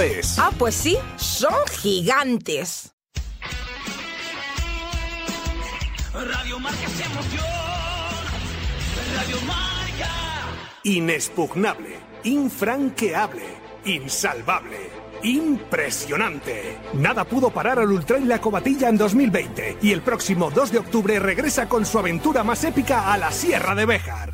es. Ah, pues sí, son gigantes. Radio Marca emoción. Radio Marca. Inexpugnable, infranqueable, insalvable. Impresionante. Nada pudo parar al Ultra y la Cobatilla en 2020 y el próximo 2 de octubre regresa con su aventura más épica a la Sierra de Béjar.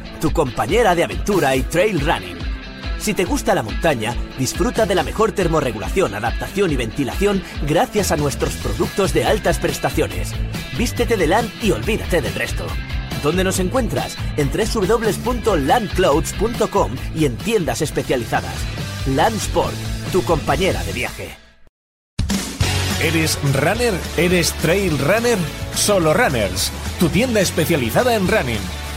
tu compañera de aventura y trail running. Si te gusta la montaña, disfruta de la mejor termorregulación, adaptación y ventilación gracias a nuestros productos de altas prestaciones. Vístete de LAN y olvídate del resto. ¿Dónde nos encuentras? En www.landclouds.com y en tiendas especializadas. Landsport, tu compañera de viaje. ¿Eres runner? ¿Eres trail runner? Solo Runners, tu tienda especializada en running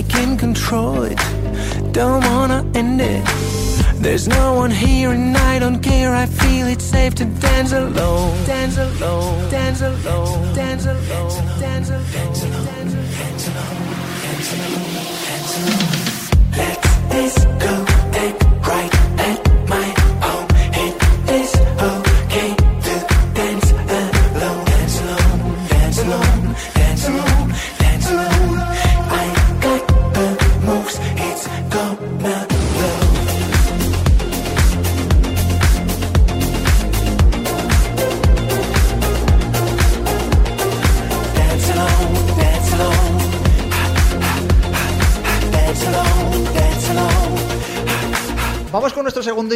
I can control it. Don't wanna end it. There's no one here and I don't care. I feel it's safe to dance alone. Dance alone. Dance alone. Dance alone. Dance alone. Dance alone. Dance alone. Dance alone. Dance alone. Let this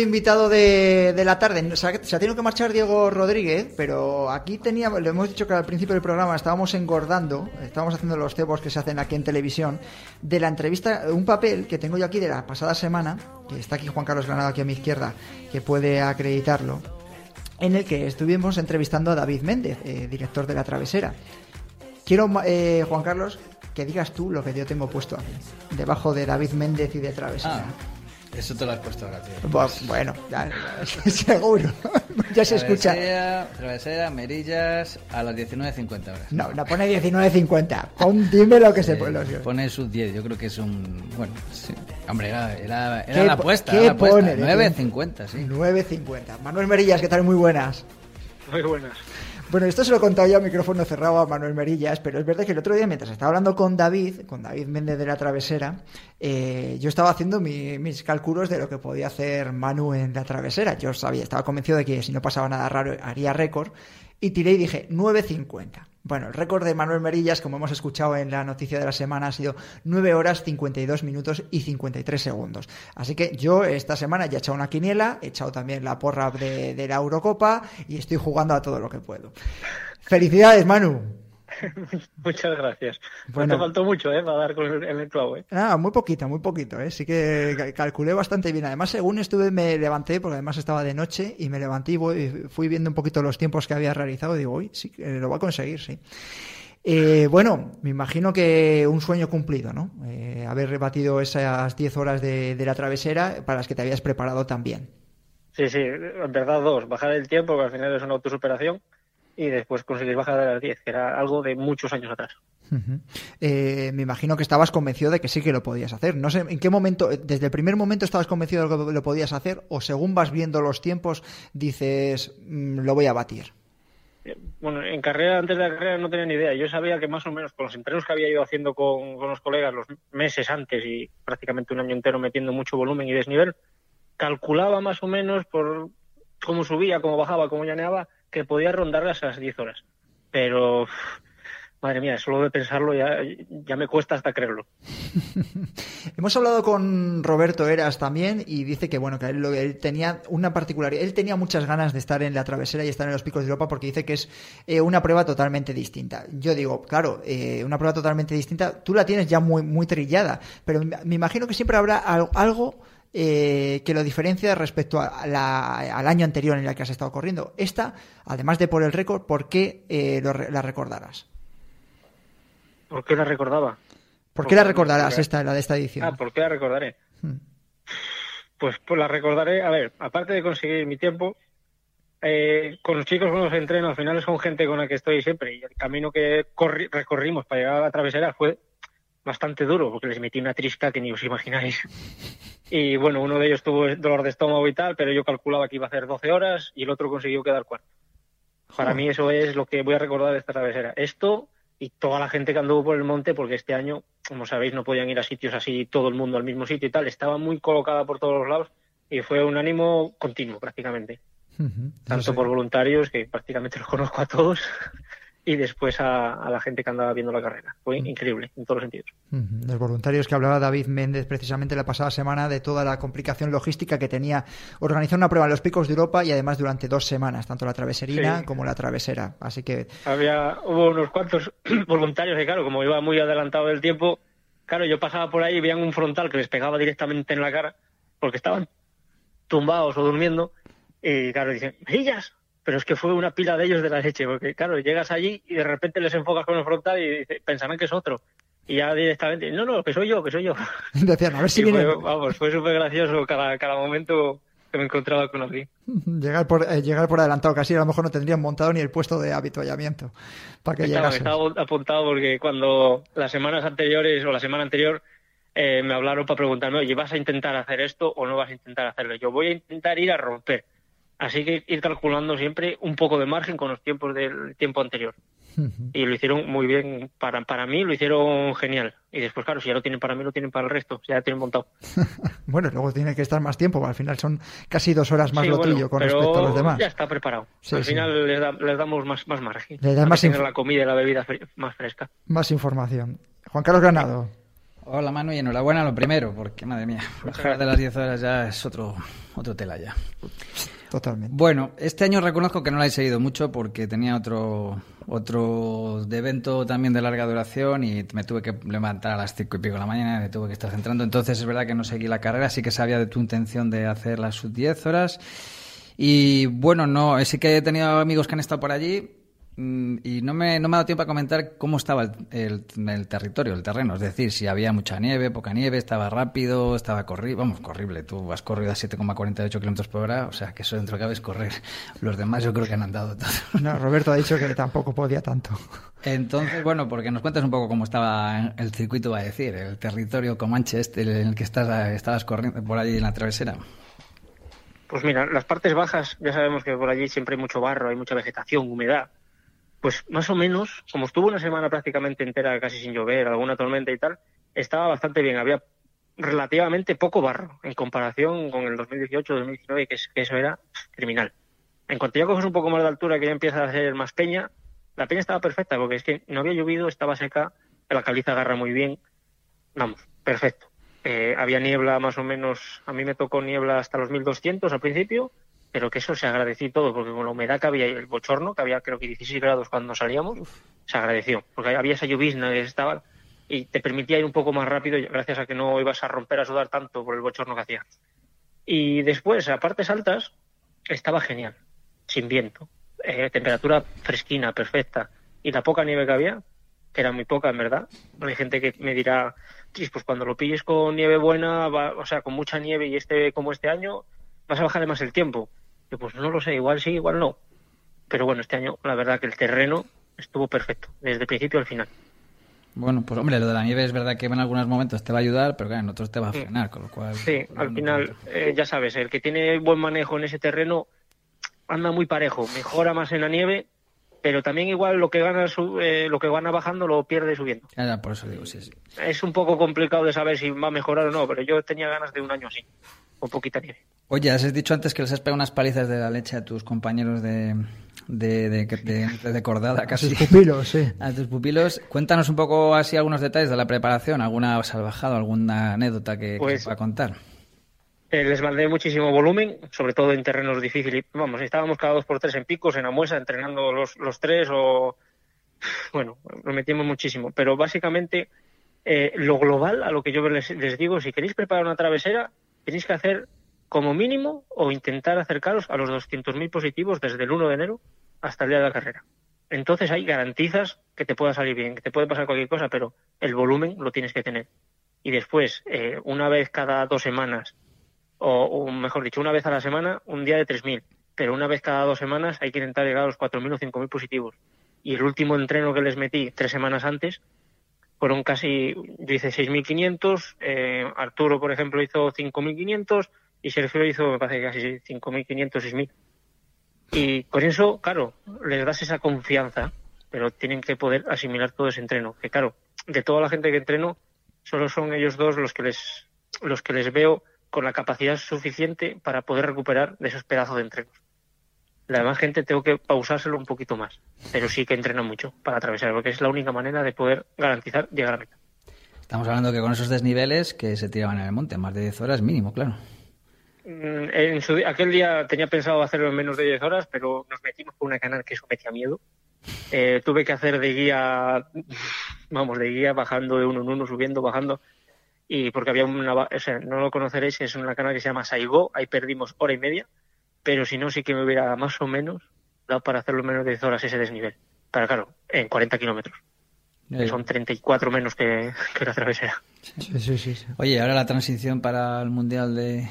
invitado de, la tarde. Se ha, tenido que marchar Diego Rodríguez, pero aquí teníamos, le hemos dicho que al principio del programa estábamos engordando, estábamos haciendo los cebos que se hacen aquí en televisión, de la entrevista, un papel que tengo yo aquí de la pasada semana, que está aquí Juan Carlos Granado aquí a mi izquierda, que puede acreditarlo, en el que estuvimos entrevistando a David Méndez, eh, director de La Travesera. Quiero, eh, Juan Carlos, que digas tú lo que yo tengo puesto aquí, debajo de David Méndez y de Travesera. Ah. Eso te lo has puesto ahora, tío. bueno, ya, seguro. ya se escucha. Travesera, Merillas, a las 19.50 horas. No, no pone 19.50. Pon, dime lo que se pone. Pone sus 10, yo creo que es un. Bueno, sí. Hombre, era, era, era la apuesta. ¿Qué la pone? 9.50, sí. 9.50. Manuel Merillas, ¿qué tal? Muy buenas. Muy buenas. Bueno, esto se lo he contado ya a micrófono cerrado a Manuel Merillas, pero es verdad que el otro día, mientras estaba hablando con David, con David Méndez de la Travesera, eh, yo estaba haciendo mis cálculos de lo que podía hacer Manu en la Travesera. Yo sabía, estaba convencido de que si no pasaba nada raro haría récord. Y tiré y dije 9.50. Bueno, el récord de Manuel Merillas, como hemos escuchado en la noticia de la semana, ha sido 9 horas 52 minutos y 53 segundos. Así que yo esta semana ya he echado una quiniela, he echado también la porra de, de la Eurocopa y estoy jugando a todo lo que puedo. Felicidades, Manu. Muchas gracias. Bueno, te faltó mucho, ¿eh? Para dar con el, el clavo, ¿eh? Ah, muy poquito, muy poquito, ¿eh? Sí que calculé bastante bien. Además, según estuve, me levanté, porque además estaba de noche, y me levanté y fui viendo un poquito los tiempos que había realizado. Y digo, uy, sí, lo voy a conseguir, sí. Eh, bueno, me imagino que un sueño cumplido, ¿no? Eh, haber rebatido esas 10 horas de, de la travesera para las que te habías preparado también. Sí, sí, en verdad dos. Bajar el tiempo, que al final es una autosuperación y después conseguir bajar de las 10, que era algo de muchos años atrás. eh, me imagino que estabas convencido de que sí que lo podías hacer. No sé, ¿en qué momento, desde el primer momento estabas convencido de que lo podías hacer o según vas viendo los tiempos dices, mmm, lo voy a batir? Bueno, en carrera, antes de la carrera no tenía ni idea. Yo sabía que más o menos con los entrenos que había ido haciendo con, con los colegas los meses antes y prácticamente un año entero metiendo mucho volumen y desnivel, calculaba más o menos por cómo subía, cómo bajaba, cómo llaneaba, que podía rondar esas 10 horas. Pero, madre mía, solo de pensarlo ya, ya me cuesta hasta creerlo. Hemos hablado con Roberto Eras también y dice que, bueno, que él, él, tenía una particularidad, él tenía muchas ganas de estar en la travesera y estar en los picos de Europa porque dice que es eh, una prueba totalmente distinta. Yo digo, claro, eh, una prueba totalmente distinta, tú la tienes ya muy, muy trillada, pero me imagino que siempre habrá algo eh, que lo diferencia respecto a la, al año anterior en el que has estado corriendo. Esta, además de por el récord, ¿por qué eh, lo, la recordarás? ¿Por qué la recordaba? ¿Por qué la recordarás esta, la de esta edición? Ah, ¿por qué la recordaré? Hmm. Pues, pues la recordaré, a ver, aparte de conseguir mi tiempo, eh, con los chicos con los entreno, al final es con gente con la que estoy siempre y el camino que corri recorrimos para llegar a la travesera fue bastante duro porque les metí una trisca que ni os imagináis. Y bueno, uno de ellos tuvo dolor de estómago y tal, pero yo calculaba que iba a hacer 12 horas y el otro consiguió quedar cuarto. Para oh. mí eso es lo que voy a recordar de esta travesera. Esto y toda la gente que anduvo por el monte, porque este año, como sabéis, no podían ir a sitios así todo el mundo al mismo sitio y tal, estaba muy colocada por todos los lados y fue un ánimo continuo prácticamente. Uh -huh. Tanto por voluntarios, que prácticamente los conozco a todos, y después a, a, la gente que andaba viendo la carrera. Fue mm. increíble en todos los sentidos. Mm. Los voluntarios que hablaba David Méndez precisamente la pasada semana de toda la complicación logística que tenía organizar una prueba en los picos de Europa y además durante dos semanas, tanto la traveserina sí. como la travesera. Así que. Había, hubo unos cuantos voluntarios que, claro, como iba muy adelantado del tiempo, claro, yo pasaba por ahí y veían un frontal que les pegaba directamente en la cara porque estaban tumbados o durmiendo. Y claro, dicen, ¡Ellas! Pero es que fue una pila de ellos de la leche, porque claro, llegas allí y de repente les enfocas con el frontal y pensarán que es otro. Y ya directamente, no, no, que soy yo, que soy yo. Decían, a ver si y viene. Fue, vamos, fue súper gracioso cada, cada momento que me encontraba con aquí. Llegar por, eh, llegar por adelantado, casi a lo mejor no tendrían montado ni el puesto de habituallamiento para que estaba. Estaba apuntado porque cuando las semanas anteriores o la semana anterior eh, me hablaron para preguntarme, oye, ¿vas a intentar hacer esto o no vas a intentar hacerlo? Yo voy a intentar ir a romper Así que ir calculando siempre un poco de margen con los tiempos del tiempo anterior. Y lo hicieron muy bien. Para, para mí lo hicieron genial. Y después, claro, si ya lo tienen para mí, lo tienen para el resto. Ya lo tienen montado. bueno, luego tiene que estar más tiempo. Al final son casi dos horas más sí, lo bueno, tuyo con respecto a los demás. Ya está preparado. Sí, al final sí. les, da, les, damos más, más margen. Le da más tener la comida y la bebida más fresca. Más información. Juan Carlos Granado. Hola Manu y enhorabuena lo primero, porque madre mía, bajar de las 10 horas ya es otro, otro tela ya. Totalmente. Bueno, este año reconozco que no la he seguido mucho porque tenía otro otro evento también de larga duración y me tuve que levantar a las cinco y pico de la mañana y me tuve que estar centrando. Entonces es verdad que no seguí la carrera, sí que sabía de tu intención de hacer las sub 10 horas. Y bueno, no, sí que he tenido amigos que han estado por allí y no me, no me ha dado tiempo a comentar cómo estaba el, el, el, territorio, el terreno. Es decir, si había mucha nieve, poca nieve, estaba rápido, estaba corrible. Vamos, corrible. Tú has corrido a 7,48 kilómetros por hora, o sea que eso dentro de cabe es correr. Los demás yo creo que han andado todo. No, Roberto ha dicho que tampoco podía tanto. Entonces, bueno, porque nos cuentas un poco cómo estaba el circuito, va a decir, el territorio comanche este en el que estás, estabas corriendo por allí en la travesera. Pues mira, las partes bajas, ya sabemos que por allí siempre hay mucho barro, hay mucha vegetación, humedad pues más o menos, como estuvo una semana prácticamente entera casi sin llover, alguna tormenta y tal, estaba bastante bien. Había relativamente poco barro en comparación con el 2018-2019, que, es, que eso era criminal. En cuanto ya coges un poco más de altura, que ya empieza a ser más peña, la peña estaba perfecta, porque es que no había llovido, estaba seca, la caliza agarra muy bien. Vamos, perfecto. Eh, había niebla más o menos, a mí me tocó niebla hasta los 1200 al principio, pero que eso se agradeció todo, porque con la humedad que había y el bochorno, que había creo que 16 grados cuando salíamos, se agradeció, porque había esa llovizna que estaba y te permitía ir un poco más rápido gracias a que no ibas a romper a sudar tanto por el bochorno que hacía. Y después, a partes altas, estaba genial, sin viento, eh, temperatura fresquina, perfecta, y la poca nieve que había, que era muy poca en verdad, hay gente que me dirá, pues cuando lo pilles con nieve buena, o sea, con mucha nieve y este como este año, vas a bajarle más el tiempo. Yo pues no lo sé, igual sí, igual no. Pero bueno, este año la verdad que el terreno estuvo perfecto, desde el principio al final. Bueno, pues hombre, lo de la nieve es verdad que en algunos momentos te va a ayudar, pero claro, en otros te va a frenar, con lo cual... Sí, al final, eh, ya sabes, el que tiene buen manejo en ese terreno anda muy parejo, mejora más en la nieve, pero también igual lo que gana eh, lo que gana bajando lo pierde subiendo. Ya, por eso digo, sí, sí. Es un poco complicado de saber si va a mejorar o no, pero yo tenía ganas de un año así, con poquita nieve. Oye, has dicho antes que les has pegado unas palizas de la leche a tus compañeros de, de, de, cordada casi. A tus pupilos, sí. A tus pupilos. Cuéntanos un poco así algunos detalles de la preparación, alguna salvajada, alguna anécdota que, pues, a contar. Eh, les mandé muchísimo volumen, sobre todo en terrenos difíciles. Vamos, estábamos cada dos por tres en picos, en Amuesa, entrenando los, los tres o... Bueno, nos metimos muchísimo. Pero básicamente, eh, lo global, a lo que yo les, les digo, si queréis preparar una travesera, tenéis que hacer como mínimo o intentar acercaros a los 200.000 positivos desde el 1 de enero hasta el día de la carrera. Entonces ahí garantizas que te pueda salir bien, que te puede pasar cualquier cosa, pero el volumen lo tienes que tener. Y después, eh, una vez cada dos semanas, o, mejor dicho, una vez a la semana, un día de 3.000, pero una vez cada dos semanas hay que intentar llegar a los 4.000 o 5.000 positivos. Y el último entreno que les metí tres semanas antes fueron casi, yo hice 6.500, eh, Arturo, por ejemplo, hizo 5.500, y Sergio hizo, me parece, casi 5.500, 6.000. Y con eso, claro, les das esa confianza, pero tienen que poder asimilar todo ese entreno. Que claro, de toda la gente que entreno, solo son ellos dos los que les, los que les veo con la capacidad suficiente para poder recuperar de esos pedazos de entrenos. La demás gente tengo que pausárselo un poquito más, pero sí que entrena mucho para atravesar, porque es la única manera de poder garantizar llegar a meta. Estamos hablando que con esos desniveles que se tiraban en el monte, más de 10 horas mínimo, claro. Mm, en su, aquel día tenía pensado hacerlo en menos de 10 horas, pero nos metimos con una canal que eso metía miedo. Eh, tuve que hacer de guía, vamos, de guía bajando de uno en uno, subiendo, bajando. Y porque había una, o sea, no lo conoceréis, es una canal que se llama Saigo, ahí perdimos hora y media, pero si no, sí que me hubiera más o menos dado para hacerlo en menos de 10 horas ese desnivel. Pero claro, en 40 kilómetros. Son 34 menos que, que la travesera. Sí, sí, sí, Oye, ahora la transición para el Mundial de,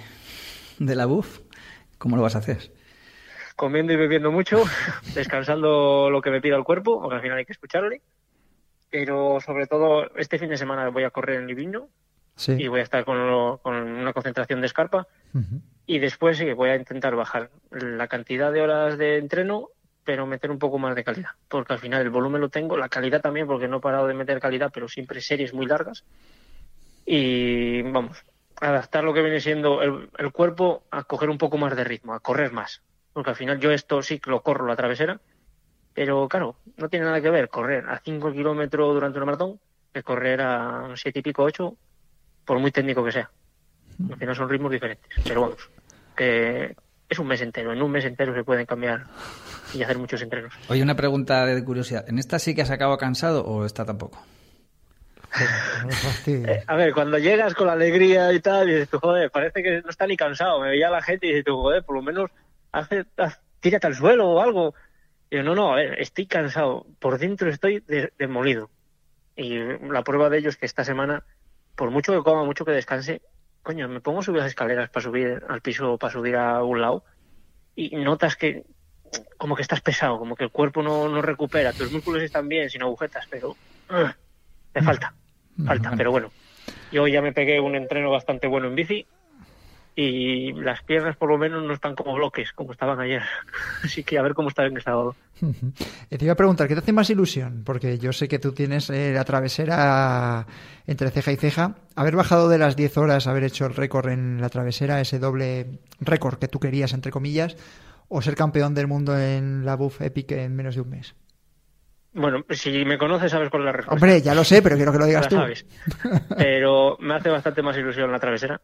de la BUF, ¿cómo lo vas a hacer? Comiendo y bebiendo mucho, descansando lo que me pida el cuerpo, aunque al final hay que escucharle. Pero sobre todo, este fin de semana voy a correr en Liviño y voy a estar con, una concentración de escarpa. Y después sí, voy a intentar bajar la cantidad de horas de entreno, pero meter un poco más de calidad. Porque al final el volumen lo tengo, la calidad también, porque no he parado de meter calidad, pero siempre series muy largas. Y vamos, adaptar lo que viene siendo el, cuerpo a coger un poco más de ritmo, a correr más. Porque al final yo esto sí que lo corro la travesera, pero claro, no tiene nada que ver correr a 5 kilómetros durante una maratón que correr a 7 y pico, 8, por muy técnico que sea. Al final son ritmos diferentes. Pero vamos, que es un mes entero. En un mes entero se pueden cambiar y hacer muchos entrenos. Oye, una pregunta de curiosidad. ¿En esta sí que has acabado cansado o esta tampoco? Eh, a ver, cuando llegas con la alegría y tal, y dices tú, joder, parece que no está ni cansado. Me veía la gente y dices tú, joder, por lo menos hace, tírate al suelo o algo. Y yo, no, no, a ver, estoy cansado. Por dentro estoy demolido. Y la prueba de ello es que esta semana, por mucho que coma, mucho que descanse, coño, me pongo a subir las escaleras para subir al piso, para subir a un lado, y notas que como que estás pesado, como que el cuerpo no, no recupera, tus músculos están bien, sin agujetas, pero te falta falta, pero bueno. Yo ya me pegué un entreno bastante bueno en bici y las piernas por lo menos no están como bloques, como estaban ayer. Así que a ver cómo está en el sábado. Te iba a preguntar, ¿qué te hace más ilusión? Porque yo sé que tú tienes eh, la travesera entre ceja y ceja. Haber bajado de las 10 horas, haber hecho el récord en la travesera, ese doble récord que tú querías, entre comillas, o ser campeón del mundo en la Buff Epic en menos de un mes? Bueno, si me conoces sabes cuál es la respuesta. Hombre, ya lo sé, pero quiero que lo digas tú. Sabes. Pero me hace bastante más ilusión la travesera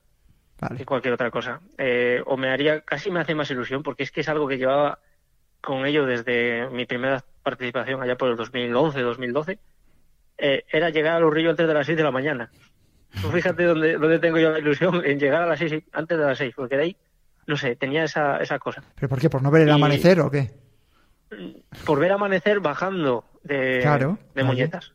que cualquier otra cosa. Eh, o me haría, casi me hace más ilusión porque es que es algo que llevaba con ello desde mi primera participación allá por el 2011, 2012. Eh, era llegar al Urrillo antes de las 6 de la mañana. fíjate dónde, dónde tengo yo la ilusión en llegar a las 6 antes de las 6, porque de ahí, no sé, tenía esa, esa cosa. ¿Pero por qué? ¿Por no ver el amanecer o qué? Por ver amanecer bajando de, de Muñetas.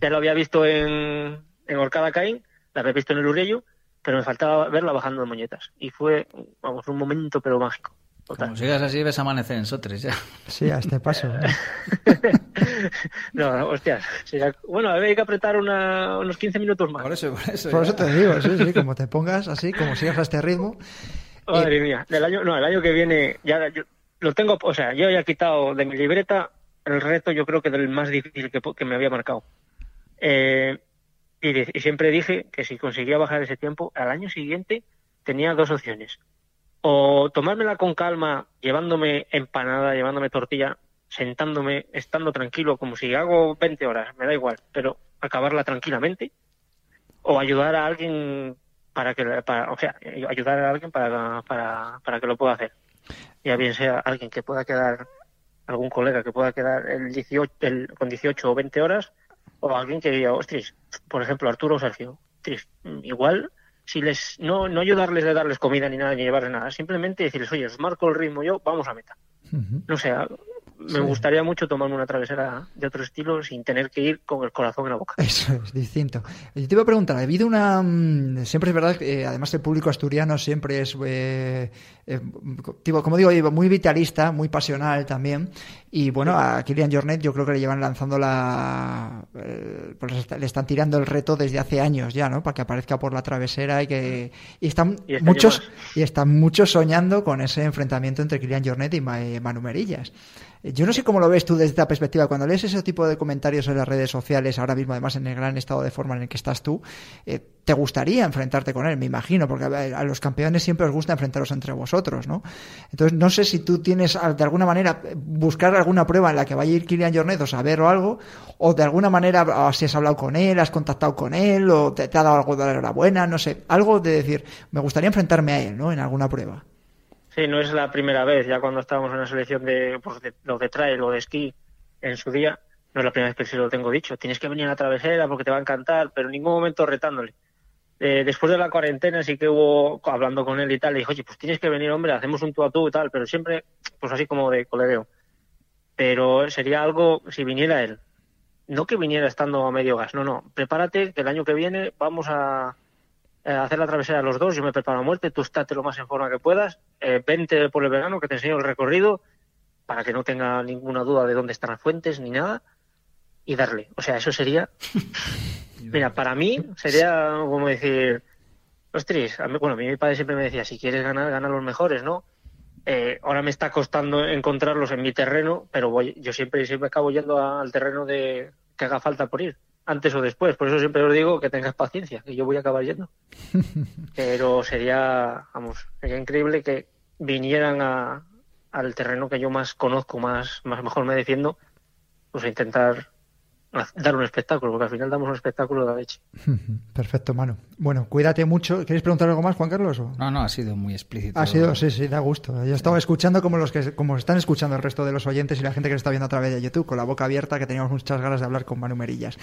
Ya lo había visto en, en Orcada Caín, la había visto en el Urrillo, pero me faltaba verla bajando de Muñetas. Y fue, vamos, un momento pero mágico. Como sigas así, ves amanecer en Sotres ya. Sí, a este paso. no, hostias. Bueno, hay que apretar unos 15 minutos más. Por eso, por eso. Por eso te digo, sí, sí, como te pongas así, como sigas a este ritmo. Madre mía, el año, no, el año que viene ya lo tengo, o sea, yo ya he quitado de mi libreta el reto, yo creo que del más difícil que, que me había marcado. Eh, y, y siempre dije que si conseguía bajar ese tiempo, al año siguiente tenía dos opciones o tomármela con calma, llevándome empanada, llevándome tortilla, sentándome, estando tranquilo, como si hago 20 horas, me da igual, pero acabarla tranquilamente, o ayudar a alguien para que, para, o sea, ayudar a alguien para, para, para que lo pueda hacer. Ya bien sea alguien que pueda quedar, algún colega que pueda quedar el 18, el, con 18 o 20 horas, o alguien que diga, ostras, por ejemplo, Arturo o Sergio, igual si les no, no ayudarles de darles comida ni nada ni llevarles nada, simplemente decirles, oye, os marco el ritmo yo, vamos a meta. No sé, me gustaría mucho tomarme una travesera de otro estilo sin tener que ir con el corazón en la boca. Eso es distinto. Yo te iba a preguntar, ha habido una... Mm, siempre es verdad que además el público asturiano siempre es, eh, eh, como digo, muy vitalista, muy pasional también. Y bueno, a Kilian Jornet yo creo que le llevan lanzando la... Eh, pues le están tirando el reto desde hace años ya, ¿no? Para que aparezca por la travesera y que... Y están este muchos y están muchos soñando con ese enfrentamiento entre Kilian Jornet y Manu Merillas. Yo no sé cómo lo ves tú desde esta perspectiva. Cuando lees ese tipo de comentarios en las redes sociales, ahora mismo además en el gran estado de forma en el que estás tú, eh, te gustaría enfrentarte con él, me imagino, porque a, los campeones siempre os gusta enfrentaros entre vosotros, ¿no? Entonces, no sé si tú tienes de alguna manera buscar alguna prueba en la que vaya a ir Kilian Jornet o saber o algo, o de alguna manera si has hablado con él, has contactado con él, o te, ha dado algo de la enhorabuena, no sé, algo de decir, me gustaría enfrentarme a él, ¿no? En alguna prueba. Sí, no es la primera vez, ya cuando estábamos en la selección de, pues, de los de trail o de esquí en su día, no es la primera vez que se lo tengo dicho. Tienes que venir a la travesera porque te va a encantar, pero en ningún momento retándole. Eh, después de la cuarentena sí que hubo, hablando con él y tal, le dije, oye, pues tienes que venir, hombre, hacemos un tú a tú y tal, pero siempre, pues así como de colegueo. Pero sería algo, si viniera él, no que viniera estando a medio gas, no, no, prepárate que el año que viene vamos a, eh, hacer la travesía los dos, yo me preparo a muerte, tú estate lo más en forma que puedas, eh, vente por el verano que te enseño el recorrido para que no tenga ninguna duda de dónde están las fuentes ni nada y darle. O sea, eso sería... Mira, para mí sería como decir, ostras, bueno, mi padre siempre me decía, si quieres ganar, gana los mejores, ¿no? Eh, ahora me está costando encontrarlos en mi terreno, pero voy, yo siempre, siempre acabo yendo al terreno de que haga falta por ir antes o después. Por eso siempre os digo que tengas paciencia, que yo voy a acabar yendo. Pero sería, vamos, sería increíble que vinieran a, al terreno que yo más conozco, más, más mejor me defiendo, pues a intentar dar un espectáculo, porque al final damos un espectáculo de la leche. Perfecto, mano. Bueno, cuídate mucho. ¿Quieres preguntar algo más, Juan Carlos? No, no, ha sido muy explícito. Ha sido, sí, sí, da gusto. Yo estaba escuchando como los que como están escuchando el resto de los oyentes y la gente que está viendo a través de YouTube, con la boca abierta, que teníamos muchas ganas de hablar con Manu Merillas.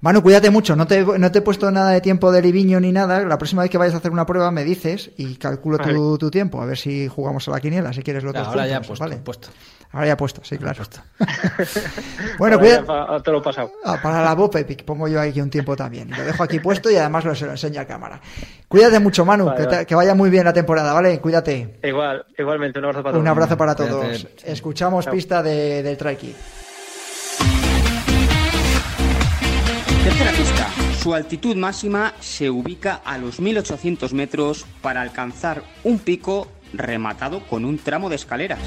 Manu, cuídate mucho. No te, no te he puesto nada de tiempo de liviño ni nada. La próxima vez que vayas a hacer una prueba me dices y calculo tu, tiempo. A ver si jugamos a la quiniela, si quieres lo otro. Ahora ya puesto, ¿vale? puesto. Ahora ya puesto, sí, claro. Puesto. bueno, cuídate. Te lo he pasado. Ah, para la voz pongo yo aquí un tiempo también. Lo dejo aquí puesto y además lo, se lo enseño a cámara. Cuídate mucho, Manu, que, vaya muy bien la temporada, ¿vale? Cuídate. Igual, igualmente, un abrazo para todos. Un abrazo para todos. Escuchamos pista de, del Trike. Tercera pista. Su altitud máxima se ubica a los 1800 metros para alcanzar un pico rematado con un tramo de escaleras.